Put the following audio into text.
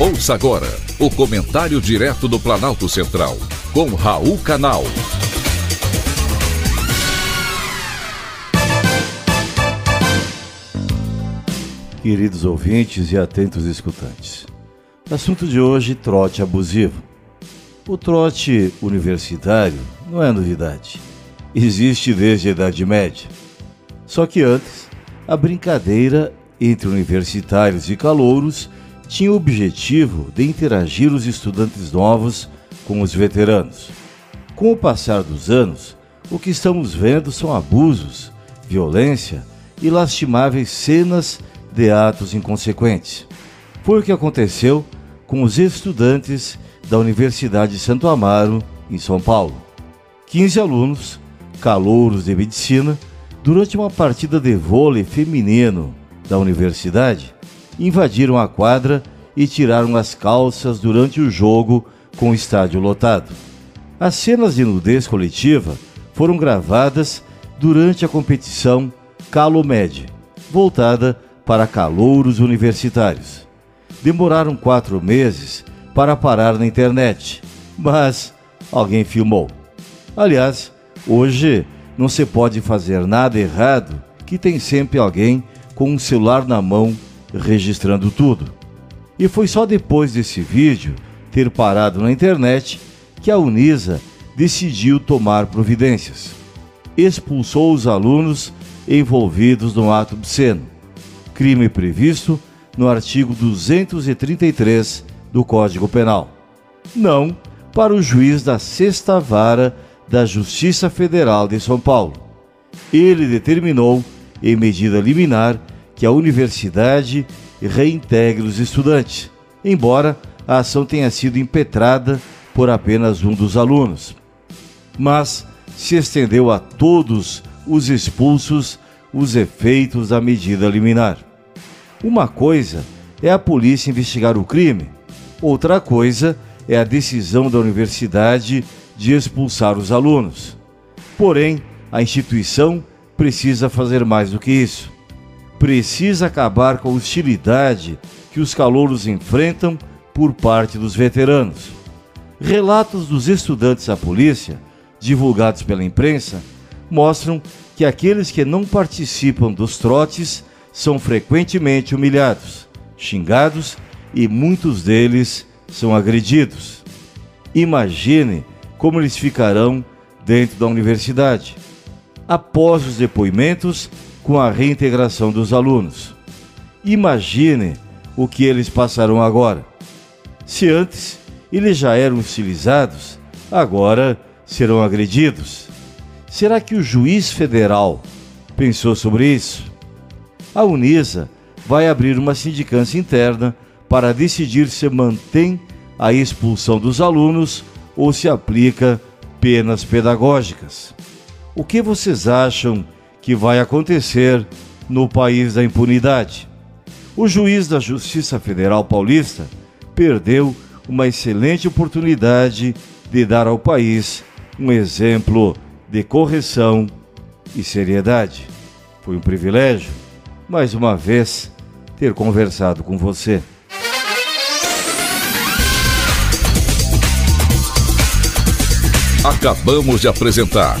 Ouça agora o comentário direto do Planalto Central, com Raul Canal. Queridos ouvintes e atentos escutantes, assunto de hoje: trote abusivo. O trote universitário não é novidade. Existe desde a Idade Média. Só que antes, a brincadeira entre universitários e calouros tinha o objetivo de interagir os estudantes novos com os veteranos. Com o passar dos anos, o que estamos vendo são abusos, violência e lastimáveis cenas de atos inconsequentes. Foi o que aconteceu com os estudantes da Universidade de Santo Amaro, em São Paulo. 15 alunos, calouros de medicina, durante uma partida de vôlei feminino da universidade, invadiram a quadra e tiraram as calças durante o jogo com o estádio lotado. As cenas de nudez coletiva foram gravadas durante a competição Calomed, voltada para calouros universitários. Demoraram quatro meses para parar na internet, mas alguém filmou. Aliás, hoje não se pode fazer nada errado que tem sempre alguém com um celular na mão registrando tudo. E foi só depois desse vídeo ter parado na internet que a Unisa decidiu tomar providências. Expulsou os alunos envolvidos no ato obsceno, crime previsto no artigo 233 do Código Penal. Não para o juiz da Sexta Vara da Justiça Federal de São Paulo. Ele determinou, em medida liminar, que a universidade reintegre os estudantes, embora a ação tenha sido impetrada por apenas um dos alunos. Mas se estendeu a todos os expulsos os efeitos da medida liminar. Uma coisa é a polícia investigar o crime, outra coisa é a decisão da universidade de expulsar os alunos. Porém, a instituição precisa fazer mais do que isso precisa acabar com a hostilidade que os calouros enfrentam por parte dos veteranos. Relatos dos estudantes à polícia, divulgados pela imprensa, mostram que aqueles que não participam dos trotes são frequentemente humilhados, xingados e muitos deles são agredidos. Imagine como eles ficarão dentro da universidade. Após os depoimentos, com a reintegração dos alunos. Imagine o que eles passarão agora. Se antes eles já eram utilizados, agora serão agredidos. Será que o juiz federal pensou sobre isso? A Unisa vai abrir uma sindicância interna para decidir se mantém a expulsão dos alunos ou se aplica penas pedagógicas. O que vocês acham que vai acontecer no país da impunidade. O juiz da Justiça Federal Paulista perdeu uma excelente oportunidade de dar ao país um exemplo de correção e seriedade. Foi um privilégio, mais uma vez, ter conversado com você. Acabamos de apresentar